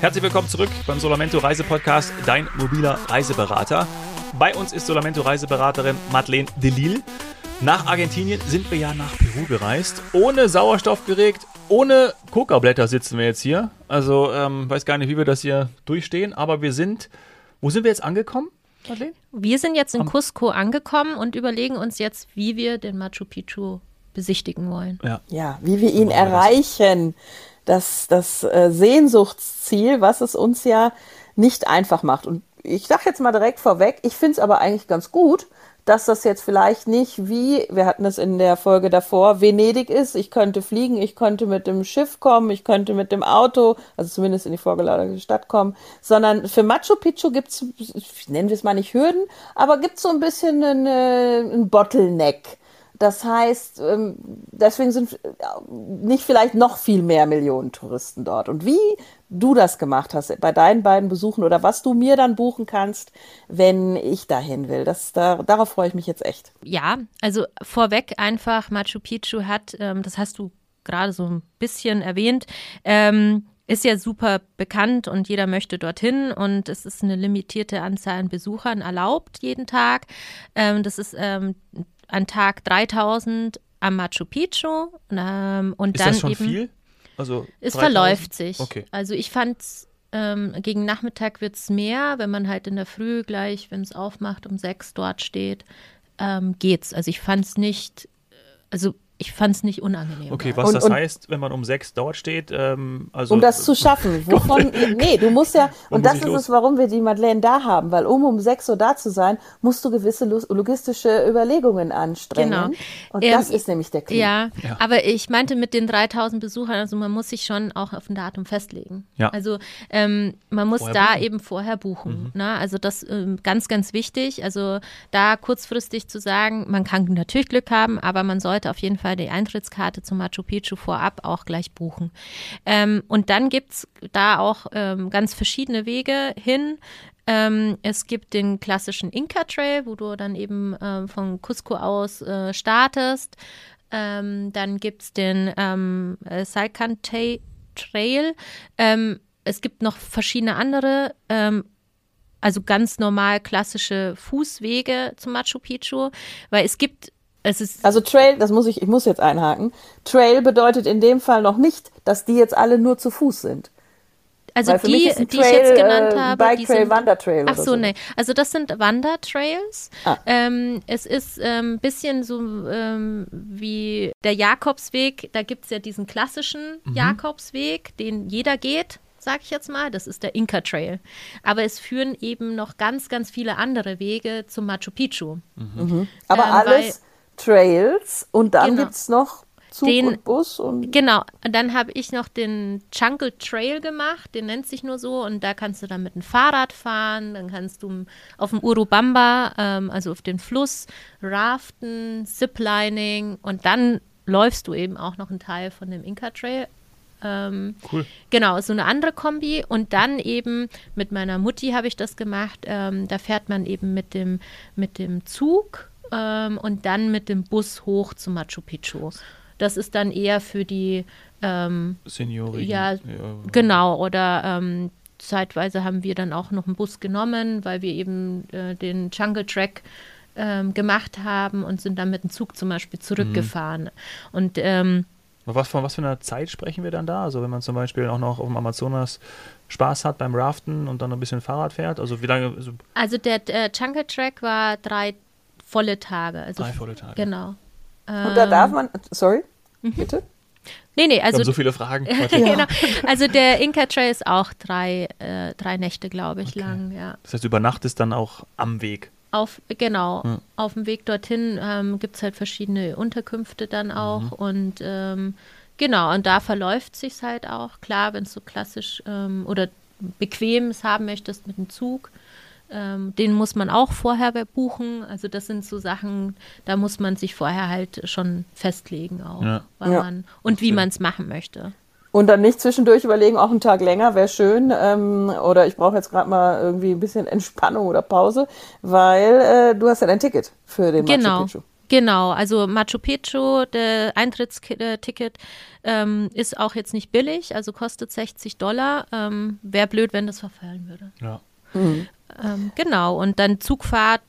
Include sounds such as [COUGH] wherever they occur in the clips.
Herzlich willkommen zurück beim Solamento Reisepodcast, dein mobiler Reiseberater. Bei uns ist Solamento Reiseberaterin Madeleine Delille. Nach Argentinien sind wir ja nach Peru gereist. Ohne Sauerstoffgerät, ohne Kokablätter sitzen wir jetzt hier. Also, ähm, weiß gar nicht, wie wir das hier durchstehen, aber wir sind, wo sind wir jetzt angekommen? Madeleine? Wir sind jetzt in Cusco angekommen und überlegen uns jetzt, wie wir den Machu Picchu besichtigen wollen. Ja, ja wie wir ihn erreichen. Das, das äh, Sehnsuchtsziel, was es uns ja nicht einfach macht. Und ich sage jetzt mal direkt vorweg, ich finde es aber eigentlich ganz gut, dass das jetzt vielleicht nicht wie, wir hatten es in der Folge davor, Venedig ist. Ich könnte fliegen, ich könnte mit dem Schiff kommen, ich könnte mit dem Auto, also zumindest in die vorgelagerte Stadt kommen, sondern für Machu Picchu gibt es, nennen wir es mal nicht Hürden, aber gibt es so ein bisschen einen, einen Bottleneck. Das heißt, ähm, deswegen sind äh, nicht vielleicht noch viel mehr Millionen Touristen dort. Und wie du das gemacht hast bei deinen beiden Besuchen oder was du mir dann buchen kannst, wenn ich dahin will, das, da, darauf freue ich mich jetzt echt. Ja, also vorweg einfach, Machu Picchu hat, ähm, das hast du gerade so ein bisschen erwähnt, ähm, ist ja super bekannt und jeder möchte dorthin und es ist eine limitierte Anzahl an Besuchern erlaubt jeden Tag. Ähm, das ist ähm, an Tag 3000 am Machu Picchu. Ähm, und ist dann das schon eben, viel? Also es verläuft sich. Okay. Also ich fand ähm, gegen Nachmittag wird es mehr, wenn man halt in der Früh gleich, wenn es aufmacht, um sechs dort steht, ähm, geht's. Also ich fand es nicht, also ich fand es nicht unangenehm. Okay, was Und- das und- heißt, wenn man um sechs dort steht, ähm, also um das zu schaffen. [LAUGHS] Wovon, nee, du musst ja, Wo und muss das ist los? es, warum wir die Madeleine da haben, weil um um 6 Uhr da zu sein, musst du gewisse lo- logistische Überlegungen anstrengen. Genau. Und Ähm, das ist nämlich der Clou. Ja, Ja. aber ich meinte mit den 3000 Besuchern, also man muss sich schon auch auf ein Datum festlegen. Ja. Also ähm, man muss Vorher da buchen. eben vorher buchen. Ne? Also das ähm, ganz, ganz wichtig. Also da kurzfristig zu sagen, man kann natürlich Glück haben, aber man sollte auf jeden Fall die Eintrittskarte zum Machu Picchu vorab auch gleich buchen. Ähm, und dann gibt's da auch ähm, ganz verschiedene Wege hin. Ähm, es gibt den klassischen Inca Trail, wo du dann eben ähm, von Cusco aus äh, startest. Ähm, dann gibt es den ähm, äh, Salcan Ta- Trail. Ähm, es gibt noch verschiedene andere, also ganz normal klassische Fußwege zum Machu Picchu, weil es gibt, es Also Trail, das muss ich, ich muss jetzt einhaken. Trail bedeutet in dem Fall noch nicht, dass die jetzt alle nur zu Fuß sind. Also Weil für die, mich ist ein die ich jetzt Trail, genannt äh, habe, Bike die Trail, sind, Wandertrail Ach oder so, so. nee. Also das sind Wandertrails. Ah. Ähm, es ist ein ähm, bisschen so ähm, wie der Jakobsweg. Da gibt es ja diesen klassischen Mhm. Jakobsweg, den jeder geht. Sag ich jetzt mal, das ist der Inca Trail. Aber es führen eben noch ganz, ganz viele andere Wege zum Machu Picchu. Aber Ähm, alles Trails und dann Genau. gibt's noch Zug Den- und Bus und Genau, dann habe ich noch den Jungle Trail gemacht, den nennt sich nur so und da kannst du dann mit dem Fahrrad fahren, dann kannst du auf dem Urubamba, ähm, also auf den Fluss, raften, Ziplining und dann läufst du eben auch noch einen Teil von dem Inca Trail. Ähm, cool. Genau, so eine andere Kombi. Und dann eben mit meiner Mutti habe ich das gemacht. Ähm, da fährt man eben mit dem, mit dem Zug ähm, und dann mit dem Bus hoch zu Machu Picchu. Das ist dann eher für die, ähm, Senioren. ja, genau, oder ähm, zeitweise haben wir dann auch noch einen Bus genommen, weil wir eben äh, den Jungle Track ähm, gemacht haben und sind dann mit dem Zug zum Beispiel zurückgefahren. Und ähm, Was, von was für einer Zeit sprechen wir dann da? Also wenn man zum Beispiel auch noch auf dem Amazonas Spaß hat beim Raften und dann ein bisschen Fahrrad fährt, also wie lange? Also Also der, der Jungle Track war drei volle Tage. Also Drei volle Tage. Genau. und da darf man sorry, Mhm. bitte. Nee, nee, wir also, haben so viele Fragen. [LAUGHS] heute. genau. also der Inca Trail ist auch drei, äh, drei Nächte, glaube ich, lang, ja. Das heißt, du übernachtest dann auch am Weg. Auf, genau, Ja. auf dem Weg dorthin ähm, gibt es halt verschiedene Unterkünfte dann auch Mhm. und ähm, genau, und da verläuft sich halt auch. Klar, wenn es so klassisch ähm, oder bequem es haben möchtest mit dem Zug, ähm, den muss man auch vorher buchen. Also das sind so Sachen, da muss man sich vorher halt schon festlegen auch, Ja. Ja. man und wie man es machen möchte. Und dann nicht zwischendurch überlegen, auch einen Tag länger wäre schön. Ähm, oder ich brauche jetzt gerade mal irgendwie ein bisschen Entspannung oder Pause, weil äh, du hast ja dein Ticket für den Genau. Machu Picchu. Genau, also Machu Picchu, der Eintrittsticket ähm, ist auch jetzt nicht billig, also kostet 60 Dollar. Ähm, Wäre blöd, wenn das verfallen würde. Ja. Mhm. Ähm, genau, und dann Zugfahrt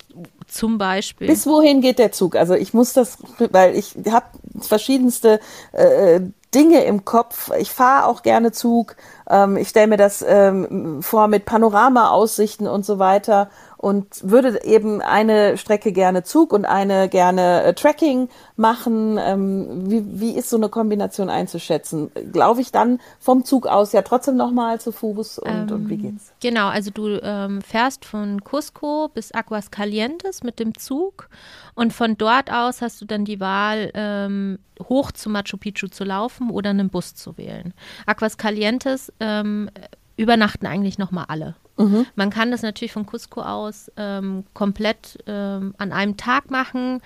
zum Beispiel. Bis wohin geht der Zug? Also ich muss das, weil ich habe verschiedenste äh, Dinge im Kopf. Ich fahre auch gerne Zug. Ähm, ich stelle mir das ähm, vor mit Panoramaaussichten und so weiter und würde eben eine Strecke gerne Zug und eine gerne äh, Tracking machen. Ähm, wie, wie ist so eine Kombination einzuschätzen? Glaube ich dann vom Zug aus ja trotzdem nochmal zu Fuß und, ähm, und wie geht's? Genau, also du ähm, fährst von Cusco bis Aguas Calientes mit dem Zug und von dort aus hast du dann die Wahl, ähm, hoch zu Machu Picchu zu laufen oder einen Bus zu wählen. Aguas Calientes ähm, übernachten eigentlich nochmal alle. Mhm. Man kann das natürlich von Cusco aus ähm, komplett ähm, an einem Tag machen.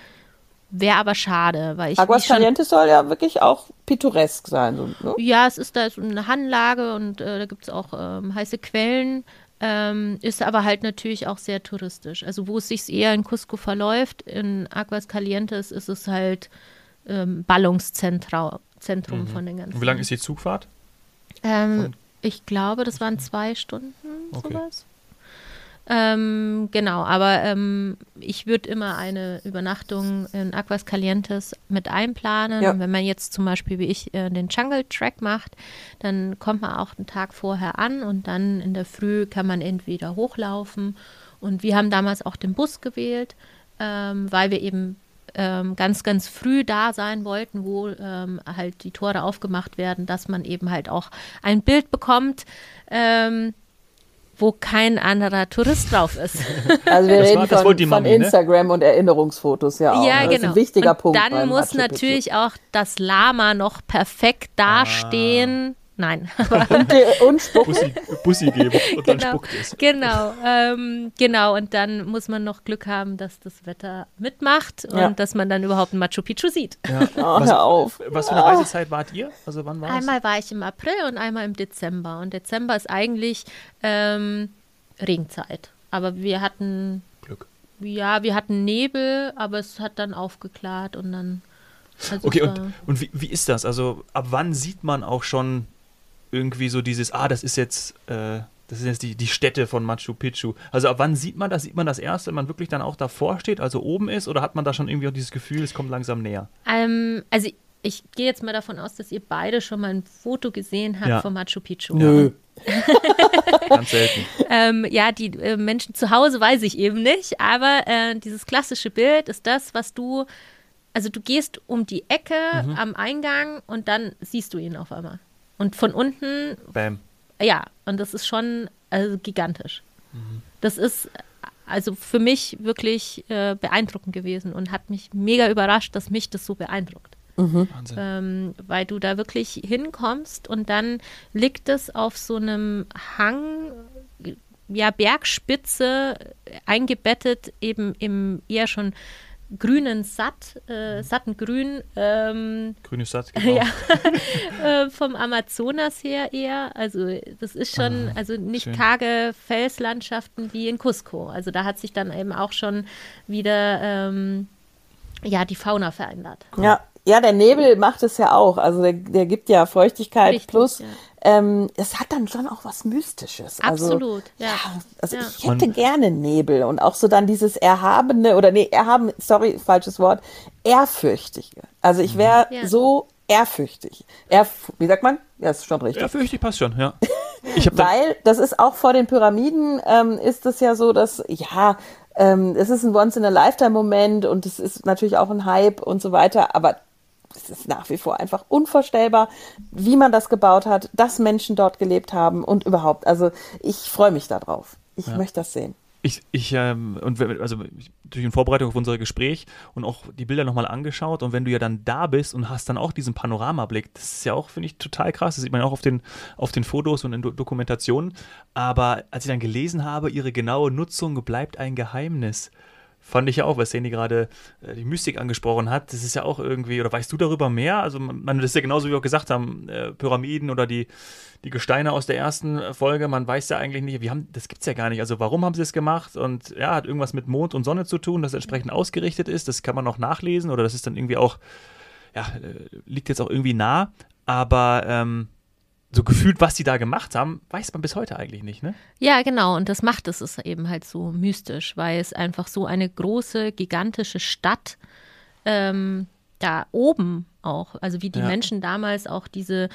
Wäre aber schade, weil ich. Aguascalientes soll ja wirklich auch pittoresk sein. So, ne? Ja, es ist da so eine Hanglage und äh, da gibt es auch ähm, heiße Quellen. Ähm, ist aber halt natürlich auch sehr touristisch. Also wo es sich eher in Cusco verläuft, in Aguascalientes ist es halt ähm, Ballungszentrum mhm. von den ganzen. Und wie lange ist die Zugfahrt? Ähm, ich glaube, das waren zwei Stunden, okay. sowas. Ähm, genau, aber ähm, ich würde immer eine Übernachtung in Aquas Calientes mit einplanen. Ja. Und wenn man jetzt zum Beispiel wie ich äh, den Jungle Track macht, dann kommt man auch einen Tag vorher an und dann in der Früh kann man entweder hochlaufen. Und wir haben damals auch den Bus gewählt, ähm, weil wir eben ähm, ganz, ganz früh da sein wollten, wo ähm, halt die Tore aufgemacht werden, dass man eben halt auch ein Bild bekommt. Ähm, wo kein anderer Tourist drauf ist. [LAUGHS] Also wir das reden war, von, Mami, von, ne? Instagram ne? und Erinnerungsfotos ja auch. Ja, das genau. Ist ein wichtiger und Punkt. Dann muss natürlich auch das Lama noch perfekt dastehen. Ah Nein. [LAUGHS] und, und spucken. Bussi, Bussi geben und genau, dann spuckt es. Genau, ähm, genau. Und dann muss man noch Glück haben, dass das Wetter mitmacht und ja. dass man dann überhaupt ein Machu Picchu sieht. Ja. [LAUGHS] Oh, was, hör auf. Was für eine Reisezeit wart ihr? Also wann war Einmal war ich im April und einmal im Dezember. Und Dezember ist eigentlich ähm, Regenzeit. Aber wir hatten Glück. Ja, wir hatten Nebel, aber es hat dann aufgeklärt und dann. Also okay, und, und wie, wie ist das? Also ab wann sieht man auch schon irgendwie so dieses, ah, das ist jetzt, äh, das ist jetzt die, die Stätte von Machu Picchu. Also ab wann sieht man das? Sieht man das erst, wenn man wirklich dann auch davor steht, also oben ist, oder hat man da schon irgendwie auch dieses Gefühl, es kommt langsam näher? Ähm, also ich gehe jetzt mal davon aus, dass ihr beide schon mal ein Foto gesehen habt ja. von Machu Picchu. Nö. [LAUGHS] Ganz selten. ähm, ja, die äh, Menschen zu Hause weiß ich eben nicht, aber äh, dieses klassische Bild ist das, was du, also du gehst um die Ecke mhm. am Eingang und dann siehst du ihn auf einmal. Und von unten. Bam. Ja, und das ist schon also gigantisch. Mhm. Das ist also für mich wirklich äh, beeindruckend gewesen und hat mich mega überrascht, dass mich das so beeindruckt. Mhm. Ähm, weil du da wirklich hinkommst und dann liegt es auf so einem Hang, ja, Bergspitze eingebettet, eben im eher schon grünen Satt, äh, satten Grün. Ähm, Grünes Satt, [LAUGHS] genau. ja, äh, vom Amazonas her eher. Also das ist schon, ah, also nicht schön. karge Felslandschaften wie in Cusco. Also da hat sich dann eben auch schon wieder ähm, ja, die Fauna verändert. Ja, ja, der Nebel macht es ja auch. Also der, der gibt ja Feuchtigkeit Richtig, plus. Ja. Ähm, es hat dann schon auch was Mystisches. Also, Absolut, ja. ja also ja. ich hätte gerne Nebel und auch so dann dieses erhabene oder nee, erhaben, sorry, falsches Wort, ehrfürchtige. Also ich wäre ja. so ehrfürchtig. Erf wie sagt man? Ja, ist schon richtig. Ehrfürchtig passt schon, ja. Weil das ist auch vor den Pyramiden ähm, ist es ja so, dass ja ähm, es ist ein Once-in-a-Lifetime-Moment und es ist natürlich auch ein Hype und so weiter, aber es ist nach wie vor einfach unvorstellbar, wie man das gebaut hat, dass Menschen dort gelebt haben und überhaupt. Also ich freue mich darauf. Ich ja. möchte das sehen. Ich, ich ähm, und also durch in Vorbereitung auf unser Gespräch und auch die Bilder nochmal angeschaut und wenn du ja dann da bist und hast dann auch diesen Panoramablick, das ist ja auch, finde ich, total krass. Das sieht man ja auch auf den, auf den Fotos und in Do Dokumentationen. Aber als ich dann gelesen habe, ihre genaue Nutzung bleibt ein Geheimnis Fand ich ja auch, weil Sandy gerade äh, die Mystik angesprochen hat. Das ist ja auch irgendwie, oder weißt du darüber mehr? Also, man, das ist ja genauso, wie wir auch gesagt haben, äh, Pyramiden oder die, die Gesteine aus der ersten Folge. Man weiß ja eigentlich nicht, wie haben, das gibt es ja gar nicht. Also, warum haben sie es gemacht? Und ja, hat irgendwas mit Mond und Sonne zu tun, das entsprechend ausgerichtet ist. Das kann man noch nachlesen oder das ist dann irgendwie auch, ja, äh, liegt jetzt auch irgendwie nah. Aber, ähm, so gefühlt, was die da gemacht haben, weiß man bis heute eigentlich nicht, ne? Ja, genau. Und das macht es eben halt so mystisch, weil es einfach so eine große, gigantische Stadt ähm, da oben auch, also wie die ja. Menschen damals auch diese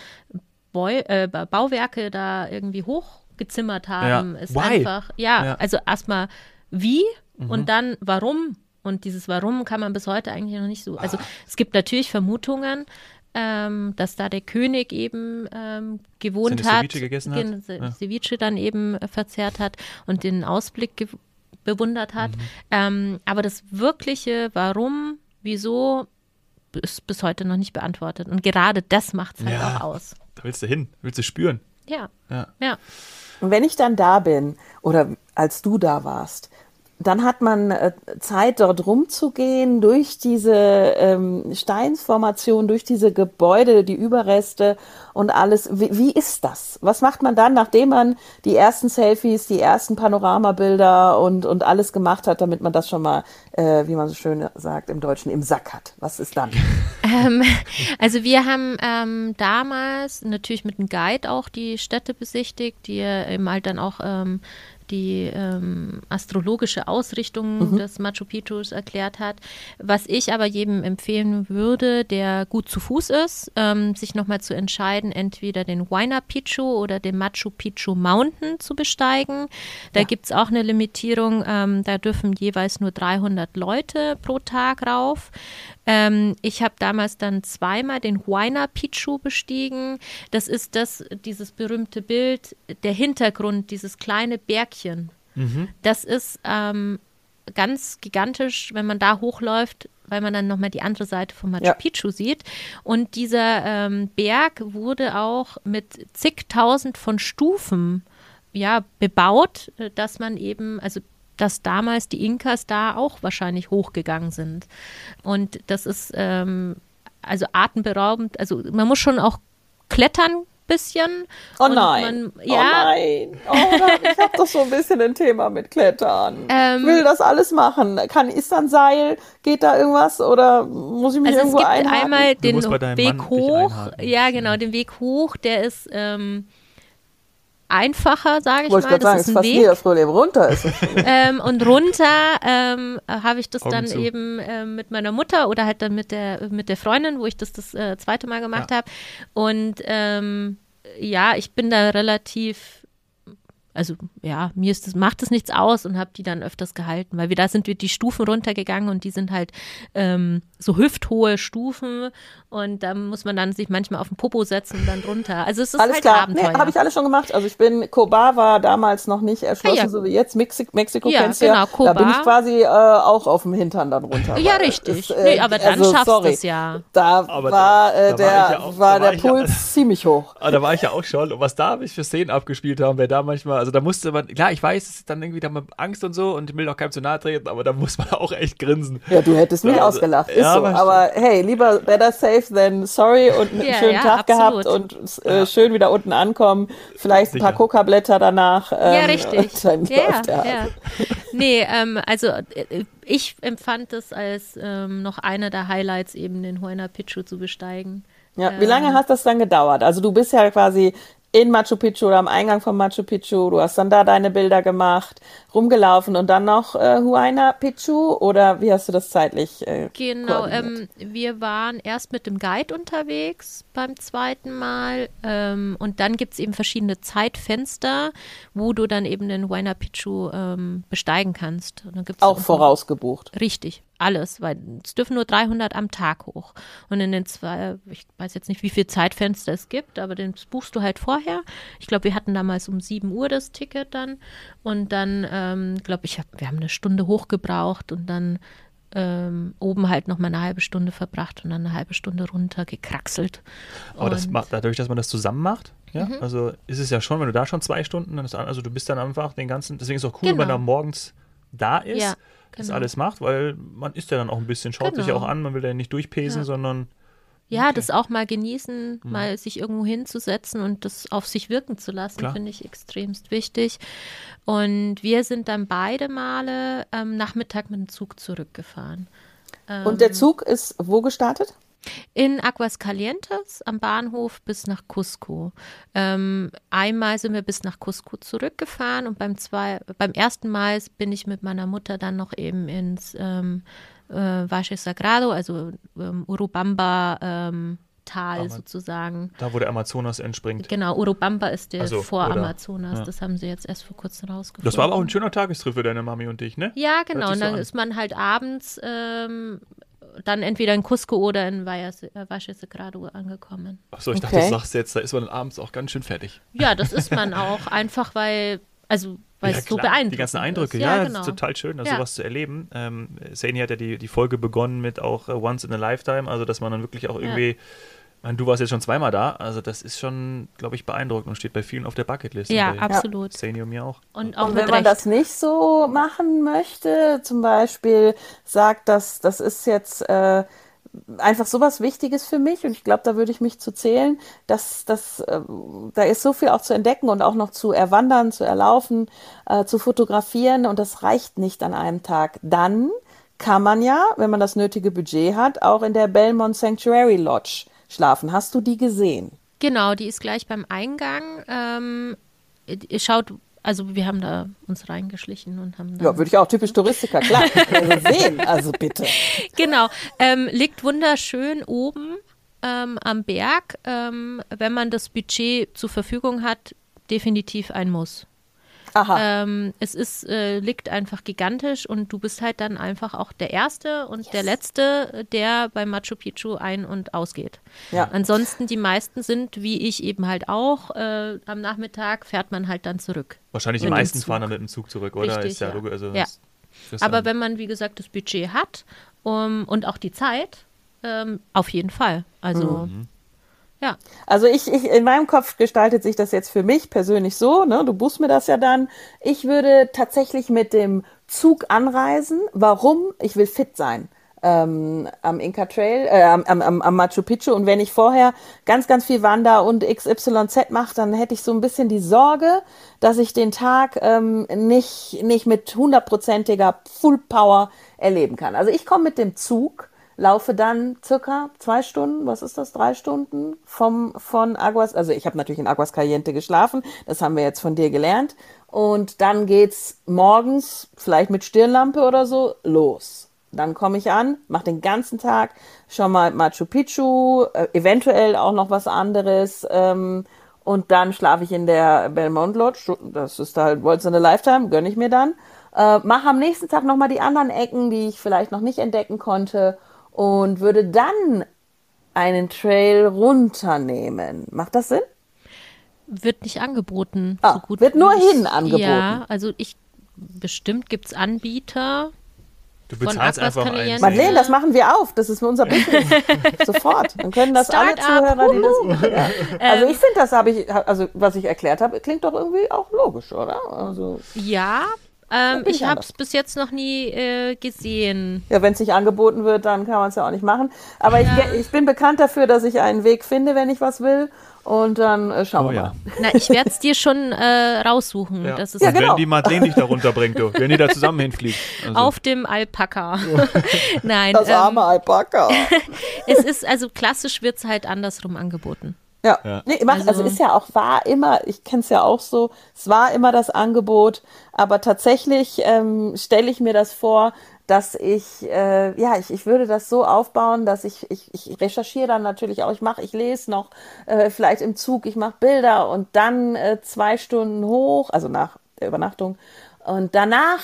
Beu äh, Bauwerke da irgendwie hochgezimmert haben, ja. ist Why? einfach, ja, ja. also erstmal wie mhm. und dann warum. Und dieses Warum kann man bis heute eigentlich noch nicht so. Also es gibt natürlich Vermutungen, ähm, dass da der König eben ähm, gewohnt hat, Ceviche gegessen hat. Ja. Ceviche dann eben äh, verzehrt hat und den Ausblick bewundert hat. Mhm. Ähm, aber das wirkliche Warum, wieso, ist bis heute noch nicht beantwortet. Und gerade das macht es halt ja, auch aus. Da willst du hin, willst du spüren. Ja. ja. ja. Und wenn ich dann da bin oder als du da warst, dann hat man äh, Zeit, dort rumzugehen, durch diese ähm, Steinsformation, durch diese Gebäude, die Überreste und alles. Wie, wie, ist das? Was macht man dann, nachdem man die ersten Selfies, die ersten Panoramabilder und, und alles gemacht hat, damit man das schon mal, äh, wie man so schön sagt im Deutschen, im Sack hat? Was ist dann? [LAUGHS] Ähm, also wir haben ähm, damals natürlich mit einem Guide auch die Städte besichtigt, die eben halt dann auch ähm, die ähm, astrologische Ausrichtung mhm. des Machu Picchus erklärt hat. Was ich aber jedem empfehlen würde, der gut zu Fuß ist, ähm, sich nochmal zu entscheiden, entweder den Huayna Picchu oder den Machu Picchu Mountain zu besteigen. Da ja. gibt es auch eine Limitierung, ähm, da dürfen jeweils nur 300 Leute pro Tag rauf. Ähm, ich habe damals dann zweimal den Huayna Picchu bestiegen. Das ist das, dieses berühmte Bild, der Hintergrund, dieses kleine Bergchen. Mhm. Das ist ähm, ganz gigantisch, wenn man da hochläuft, weil man dann nochmal die andere Seite von Machu ja. Picchu sieht. Und dieser ähm, Berg wurde auch mit zigtausend von Stufen ja, bebaut, äh, dass man eben, also dass damals die Inkas da auch wahrscheinlich hochgegangen sind. Und das ist ähm, also atemberaubend. Also man muss schon auch klettern bisschen. Oh nein. Man, oh ja. Oh nein. Oh, ich habe doch so ein bisschen ein Thema mit Klettern. [LAUGHS] Ähm, ich will das alles machen. Kann, ist da ein Seil? Geht da irgendwas? Oder muss ich mich also irgendwo einhaken? Es gibt einmal den Weg hoch. Ja, genau, den Weg hoch, der ist ähm, einfacher, sage ich Wollte mal. Ich das sagen, ist, ist fast Weg. nie das Problem. Runter ist es. [LAUGHS] ähm, und runter ähm, habe ich das Augen dann zu. eben äh, mit meiner Mutter oder halt dann mit der mit der Freundin, wo ich das das äh, zweite Mal gemacht ja. habe. Und ähm, ja, ich bin da relativ also ja, mir ist das, macht es nichts aus und habe die dann öfters gehalten, weil wir da sind wir die Stufen runtergegangen und die sind halt ähm, so hüfthohe Stufen und da muss man dann sich manchmal auf den Popo setzen und dann runter. Also es ist alles halt klar. Abenteuer. Nee, habe ich alles schon gemacht. Also ich bin, Kobar war damals noch nicht erschlossen, ah, ja. so wie jetzt. Mexik Mexiko ja, kennst genau, ja. Kobar. Da bin ich quasi äh, auch auf dem Hintern dann runter. Ja, richtig. Ist, äh, nee, aber dann also, schaffst du es ja. Da aber war äh, da, da der, war, ja auch, war der Puls ja, [LAUGHS] ziemlich hoch. Aber da war ich ja auch schon. Und was da habe ich für Szenen abgespielt haben, wer da manchmal, also da musste man, klar, ich weiß, es ist dann irgendwie da mit Angst und so und ich will auch keinem zu nahe treten, aber da muss man [LAUGHS] auch echt grinsen. Ja, du hättest mich also, ausgelacht, ist so. Aber hey, lieber better safe than sorry und einen ja, schönen ja, Tag absolut. gehabt und äh, schön wieder unten ankommen. Vielleicht Sicher. ein paar Coca-Blätter danach. Ähm, ja, richtig. ja, ja. Nee, ähm, also äh, ich empfand das als ähm, noch einer der Highlights, eben den Huayna Picchu zu besteigen. Ja, wie lange ähm, hat das dann gedauert? Also du bist ja quasi in Machu Picchu oder am Eingang von Machu Picchu. Du hast dann da deine Bilder gemacht, rumgelaufen und dann noch äh, Huayna Picchu oder wie hast du das zeitlich äh, Genau, ähm, wir waren erst mit dem Guide unterwegs beim zweiten Mal ähm, und dann gibt es eben verschiedene Zeitfenster, wo du dann eben den Huayna Picchu ähm, besteigen kannst. auch vorausgebucht. Richtig, alles, weil es dürfen nur 300 am Tag hoch. Und in den zwei, ich weiß jetzt nicht, wie viel Zeitfenster es gibt, aber den buchst du halt vorher. Ich glaube, wir hatten damals um 7 Uhr das Ticket dann. Und dann, ähm, glaube ich, wir haben eine Stunde hochgebraucht und dann ähm, oben halt noch mal eine halbe Stunde verbracht und dann eine halbe Stunde runter gekraxelt. Aber das macht, dadurch, dass man das zusammen macht, ja, mhm. also ist es ja schon, wenn du da schon zwei Stunden, dann ist, also du bist dann einfach den ganzen, deswegen ist es auch cool, genau. wenn man da morgens da ist, Ja, das genau. alles macht, weil man ist ja dann auch ein bisschen, schaut sich ja Genau. auch an, man will ja nicht durchpesen, Ja. sondern Ja, das auch mal genießen, Mhm. mal sich irgendwo hinzusetzen und das auf sich wirken zu lassen, finde ich extremst wichtig. Und wir sind dann beide Male am Nachmittag mit dem Zug zurückgefahren. Und der Zug ist wo gestartet? In Aguascalientes am Bahnhof bis nach Cusco. Ähm, einmal sind wir bis nach Cusco zurückgefahren und beim, zwei, beim ersten Mal bin ich mit meiner Mutter dann noch eben ins ähm, äh, Valle Sagrado, also ähm, Urubamba ähm, Tal Aber- sozusagen. da, wo der Amazonas entspringt. Genau, Urubamba ist der Also, vor oder- Amazonas. ja. Das haben sie jetzt erst vor kurzem rausgefunden. Das war aber auch ein schöner Tagestrip für deine Mami und dich, ne? Ja, genau. Und dann an. ist man halt abends ähm, dann entweder in Cusco oder in äh, Valle Sagrado angekommen. Achso, ich dachte, Okay. du sagst jetzt, da ist man dann abends auch ganz schön fertig. Ja, das ist man auch, [LAUGHS] einfach weil, also weil Ja, es so beeindruckend Die ganzen Eindrücke, ist. ja, Ja, das genau. ist total schön, also Ja. sowas zu erleben. Ähm, Sani hat ja die, die Folge begonnen mit auch äh, Once in a Lifetime, also dass man dann wirklich auch irgendwie, ich meine, du warst jetzt schon zweimal da, also das ist schon, glaube ich, beeindruckend und steht bei vielen auf der Bucketlist. Ja, absolut. Und mir auch. Und auch Und wenn man Recht. das nicht so machen möchte, zum Beispiel sagt, dass das ist jetzt äh, einfach sowas Wichtiges für mich und ich glaube, da würde ich mich zu zählen, dass das äh, da ist so viel auch zu entdecken und auch noch zu erwandern, zu erlaufen, äh, zu fotografieren und das reicht nicht an einem Tag. Dann kann man ja, wenn man das nötige Budget hat, auch in der Belmont Sanctuary Lodge schlafen. Hast du die gesehen? Genau, die ist gleich beim Eingang. Ähm, ihr schaut, also wir haben da uns reingeschlichen und haben Ja, würde ich auch typisch Touristiker, klar. Sehen, also bitte. [LAUGHS] Genau, ähm, liegt wunderschön oben ähm, am Berg. Ähm, wenn man das Budget zur Verfügung hat, definitiv ein Muss. Aha. Ähm, es ist, äh, liegt einfach gigantisch und du bist halt dann einfach auch der Erste und der Letzte, der bei Machu Picchu ein- und ausgeht. Ja. Ansonsten die meisten sind, wie ich eben halt auch, äh, am Nachmittag fährt man halt dann zurück. Wahrscheinlich die meisten fahren dann mit dem Zug zurück, oder? Richtig, ist ja, ja. logisch. Also Ja. Aber wenn man, wie gesagt, das Budget hat um, und auch die Zeit, ähm, auf jeden Fall. Also, Mhm. Ja. Also ich, ich, in meinem Kopf gestaltet sich das jetzt für mich persönlich so, ne? Du buchst mir das ja dann. Ich würde tatsächlich mit dem Zug anreisen. Warum? Ich will fit sein. Ähm, am Inca Trail, äh, am, am, am Machu Picchu. Und wenn ich vorher ganz, ganz viel Wander und XYZ mache, dann hätte ich so ein bisschen die Sorge, dass ich den Tag ähm, nicht, nicht mit hundertprozentiger Full Power erleben kann. Also ich komme mit dem Zug laufe dann circa zwei Stunden, was ist das, drei Stunden vom, von Aguas, also ich habe natürlich in Aguas Caliente geschlafen, das haben wir jetzt von dir gelernt. Und dann geht's morgens, vielleicht mit Stirnlampe oder so, los. Dann komme ich an, mache den ganzen Tag schon mal Machu Picchu, äh, eventuell auch noch was anderes. Ähm, und dann schlafe ich in der Belmont Lodge. Das ist halt Once in a Lifetime, gönne ich mir dann. Äh, mache am nächsten Tag nochmal die anderen Ecken, die ich vielleicht noch nicht entdecken konnte. Und würde dann einen Trail runternehmen. Macht das Sinn? Wird nicht angeboten. Ah, so gut wird nur ich- hin angeboten. Ja, also ich, bestimmt gibt es Anbieter. Du von bezahlst einfach einen. Madeleine, das machen wir auf. Das ist unser Business. [LAUGHS] Sofort. Dann können das alle Zuhörer, die das. Ja. Also Ähm. ich finde, das habe ich, also was ich erklärt habe, klingt doch irgendwie auch logisch, oder? Also Ja, ähm, ich ich habe es bis jetzt noch nie äh, gesehen. ja, wenn es nicht angeboten wird, dann kann man es ja auch nicht machen. Aber ich, ge- ich bin bekannt dafür, dass ich einen Weg finde, wenn ich was will. Und dann äh, schauen Oh wir ja. mal. Na, ich werde es dir schon äh, raussuchen. Ja. Das ist Ja, genau. wenn die Madeleine dich da runterbringt, du, wenn ihr da zusammen hinfliegt. Also, auf dem Alpaka. [LAUGHS] Nein, Das ähm, arme Alpaka. [LAUGHS] es ist, also klassisch wird es halt andersrum angeboten. Ja, Ja. Nee, mach, also, Also- ist ja auch, war immer, ich kenne es ja auch so, es war immer das Angebot, aber tatsächlich ähm, stelle ich mir das vor, dass ich, äh, ja, ich, ich würde das so aufbauen, dass ich, ich, ich recherchiere dann natürlich auch, ich mache, ich lese noch, äh, vielleicht im Zug, ich mache Bilder und dann äh, zwei Stunden hoch, also nach der Übernachtung und danach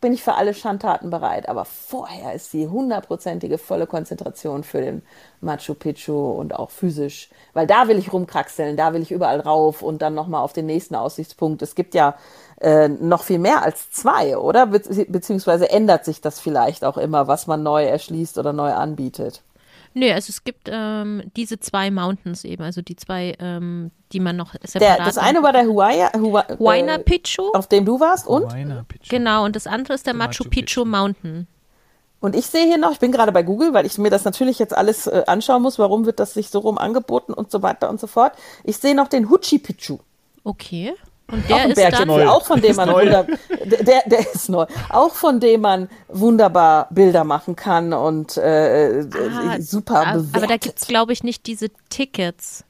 bin ich für alle Schandtaten bereit. Aber vorher ist die hundertprozentige volle Konzentration für den Machu Picchu und auch physisch. Weil da will ich rumkraxeln, da will ich überall rauf und dann nochmal auf den nächsten Aussichtspunkt. Es gibt ja äh, noch viel mehr als zwei, oder? Be beziehungsweise ändert sich das vielleicht auch immer, was man neu erschließt oder neu anbietet. Nö, also es gibt ähm, diese zwei Mountains eben, also die zwei, ähm, die man noch separat. Der, das eine war der Huaya, Hua, Huayna Picchu. auf dem du warst und? Huayna Picchu. Genau, und das andere ist der, Machu, Machu Picchu, Picchu. Mountain. Und ich sehe hier noch, ich bin gerade bei Google, weil ich mir das natürlich jetzt alles äh, anschauen muss, warum wird das sich so rum angeboten und so weiter und so fort. Ich sehe noch den Huchi Picchu. Okay. Und auch der ein ist dann. auch von dem Ist man neu. wunder, der, der ist neu, auch von dem man wunderbar Bilder machen kann und äh, äh, Ah, super ab- bewertet. Aber da gibt es, glaube ich, nicht diese Tickets,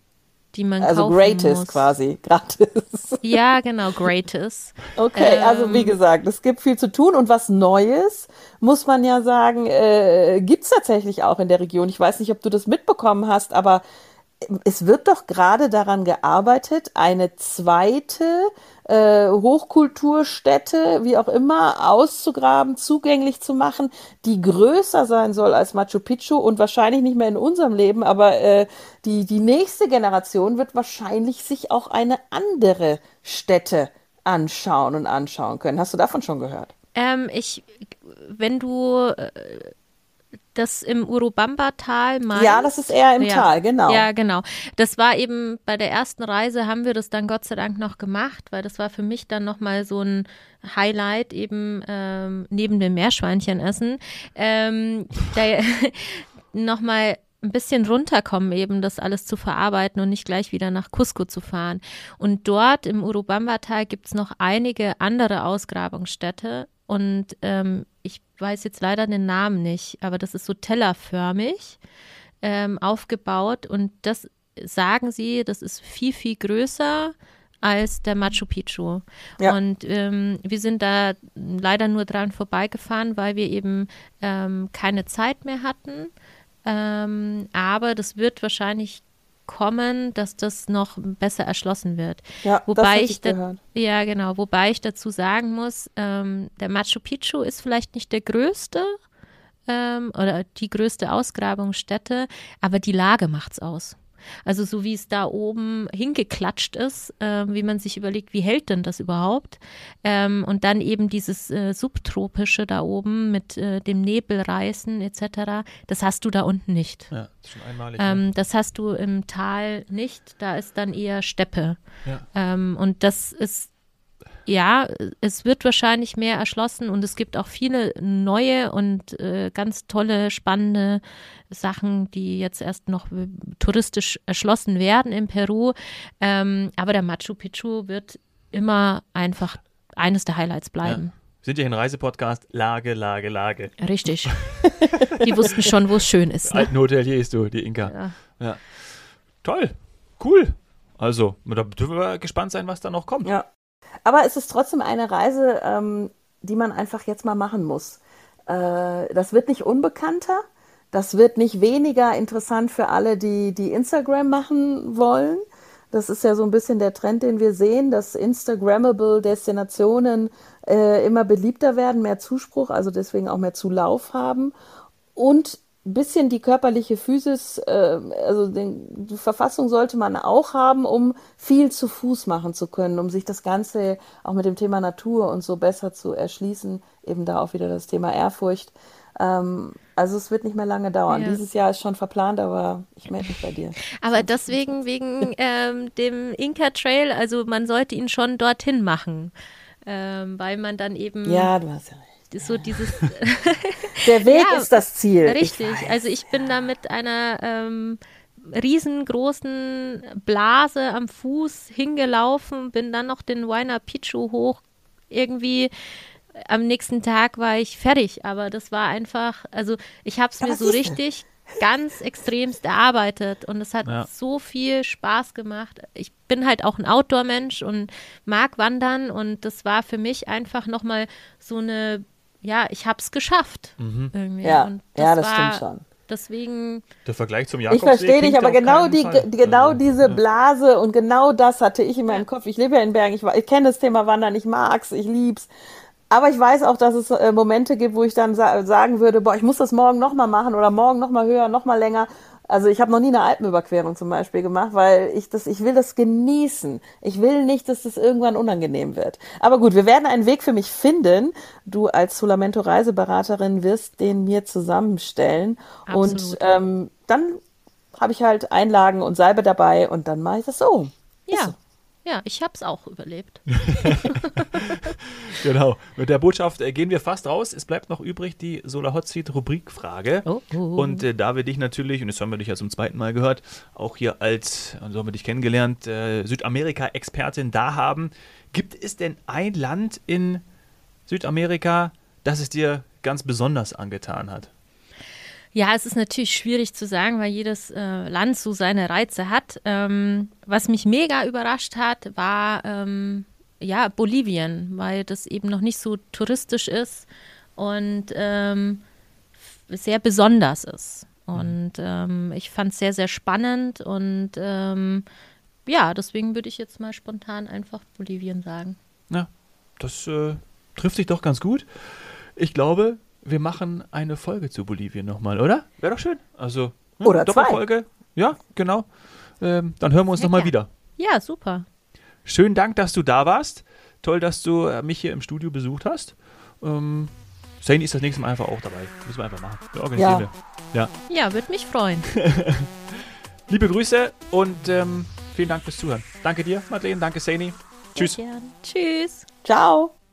die man also kaufen greatest muss. quasi, [LAUGHS] gratis. Ja, genau, greatest. Okay, also Ähm. wie gesagt, es gibt viel zu tun und was Neues, muss man ja sagen, äh, gibt's tatsächlich auch in der Region. Ich weiß nicht, ob du das mitbekommen hast, aber es wird doch gerade daran gearbeitet, eine zweite äh, Hochkulturstätte, wie auch immer, auszugraben, zugänglich zu machen, die größer sein soll als Machu Picchu und wahrscheinlich nicht mehr in unserem Leben, aber äh, die, die nächste Generation wird wahrscheinlich sich auch eine andere Stätte anschauen und anschauen können. Hast du davon schon gehört? Ähm, ich, wenn du äh, das im Urubamba-Tal meinst. Ja, das ist eher im ja. Tal, genau. Ja, genau. Das war eben bei der ersten Reise haben wir das dann Gott sei Dank noch gemacht, weil das war für mich dann nochmal so ein Highlight eben ähm, neben dem Meerschweinchen essen. Ähm, da [LAUGHS] nochmal ein bisschen runterkommen, eben das alles zu verarbeiten und nicht gleich wieder nach Cusco zu fahren. Und dort im Urubamba-Tal gibt es noch einige andere Ausgrabungsstätte und ähm, ich weiß jetzt leider den Namen nicht, aber das ist so tellerförmig ähm, aufgebaut und das sagen sie, das ist viel, viel größer als der Machu Picchu. Ja. Und ähm, wir sind da leider nur dran vorbeigefahren, weil wir eben ähm, keine Zeit mehr hatten. Ähm, aber das wird wahrscheinlich kommen, dass das noch besser erschlossen wird. Ja, Wobei ich, ich da, ja genau, wobei ich dazu sagen muss, ähm, der Machu Picchu ist vielleicht nicht der größte ähm, oder die größte Ausgrabungsstätte, aber die Lage macht's aus. Also so wie es da oben hingeklatscht ist, ähm, wie man sich überlegt, wie hält denn das überhaupt? Ähm, und dann eben dieses äh, subtropische da oben mit äh, dem Nebelreißen etc. Das hast du da unten nicht. Ja, das ist schon einmalig. ne? Ähm, das hast du im Tal nicht. Da ist dann eher Steppe. Ja. Ähm, und das ist, ja, es wird wahrscheinlich mehr erschlossen und es gibt auch viele neue und äh, ganz tolle, spannende Sachen, die jetzt erst noch äh, touristisch erschlossen werden in Peru. Ähm, aber der Machu Picchu wird immer einfach eines der Highlights bleiben. Sind ja hier ein Reisepodcast. Lage, Lage, Lage. Richtig. [LAUGHS] Die wussten schon, wo es schön ist. Ne? Alten Hoteliers, du, die Inka. Ja. Ja. Toll. Cool. Also, da dürfen wir gespannt sein, was da noch kommt. Ja. Aber es ist trotzdem eine Reise, ähm, die man einfach jetzt mal machen muss. Äh, das wird nicht unbekannter. Das wird nicht weniger interessant für alle, die, die Instagram machen wollen. Das ist ja so ein bisschen der Trend, den wir sehen, dass Instagrammable Destinationen äh, immer beliebter werden, mehr Zuspruch, also deswegen auch mehr Zulauf haben. Und bisschen die körperliche Physis, äh, also den, die Verfassung sollte man auch haben, um viel zu Fuß machen zu können, um sich das Ganze auch mit dem Thema Natur und so besser zu erschließen. Eben da auch wieder das Thema Ehrfurcht. Ähm, also es wird nicht mehr lange dauern. Ja. Dieses Jahr ist schon verplant, aber ich melde mich bei dir. Aber deswegen wegen ähm, dem Inca Trail, also man sollte ihn schon dorthin machen, ähm, weil man dann eben Ja, du hast ja recht. So dieses [LAUGHS] Der Weg Ja, ist das Ziel. richtig. Ich. Also ich bin da mit einer ähm, riesengroßen Blase am Fuß hingelaufen, bin dann noch den Huayna Picchu hoch. Irgendwie am nächsten Tag war ich fertig, aber das war einfach, also ich habe es mir so richtig ganz extremst erarbeitet und es hat Ja. so viel Spaß gemacht. Ich bin halt auch ein Outdoor-Mensch und mag wandern und das war für mich einfach nochmal so eine, ja, ich habe es geschafft. Irgendwie. Ja, und ja, das war stimmt schon. Deswegen, Der Vergleich zum Ich Jakobsweg verstehe dich, aber genau die, Fall. die- genau Also, diese Blase und genau das hatte ich in meinem Kopf. Ich lebe ja in Bergen, ich, ich kenne das Thema Wandern, ich mag's, ich lieb's. Aber ich weiß auch, dass es äh, Momente gibt, wo ich dann sa sagen würde, boah, ich muss das morgen nochmal machen oder morgen nochmal höher, nochmal länger. Also ich habe noch nie eine Alpenüberquerung zum Beispiel gemacht, weil ich das, ich will das genießen. Ich will nicht, dass das irgendwann unangenehm wird. Aber gut, wir werden einen Weg für mich finden. Du als Solamento Reiseberaterin wirst den mir zusammenstellen. Und Absolut. ähm, dann habe ich halt Einlagen und Salbe dabei und dann mache ich das so. Ja. so. Ja, ich habe es auch überlebt. [LAUGHS] [LAUGHS] Genau. Mit der Botschaft äh, gehen wir fast raus. Es bleibt noch übrig die Solar Hot Seat Rubrikfrage. Oh, oh. Und äh, da wir dich natürlich, und jetzt haben wir dich ja zum zweiten Mal gehört, auch hier als, so haben wir dich kennengelernt, äh, Südamerika-Expertin da haben, gibt es denn ein Land in Südamerika, das es dir ganz besonders angetan hat? Ja, es ist natürlich schwierig zu sagen, weil jedes äh, Land so seine Reize hat. Ähm, was mich mega überrascht hat, war ähm, ja Bolivien, weil das eben noch nicht so touristisch ist und ähm, sehr besonders ist. Und ähm, ich fand es sehr, sehr spannend und ähm, ja, deswegen würde ich jetzt mal spontan einfach Bolivien sagen. Ja, das äh, trifft sich doch ganz gut. Ich glaube, wir machen eine Folge zu Bolivien nochmal, oder? Wäre doch schön. Also, ne, Oder zwei. Doppelfolge. Ja, genau. Ähm, dann hören wir uns Ja, nochmal gern. wieder. Ja, super. Schönen Dank, dass du da warst. Toll, dass du äh, mich hier im Studio besucht hast. Ähm, Sane ist das nächste Mal einfach auch dabei. Müssen wir einfach machen. Wir organisieren Ja. wir. Ja. Ja, würde mich freuen. [LAUGHS] Liebe Grüße und ähm, vielen Dank fürs Zuhören. Danke dir, Madeleine. Danke, Sani. Tschüss. Tschüss. Ciao.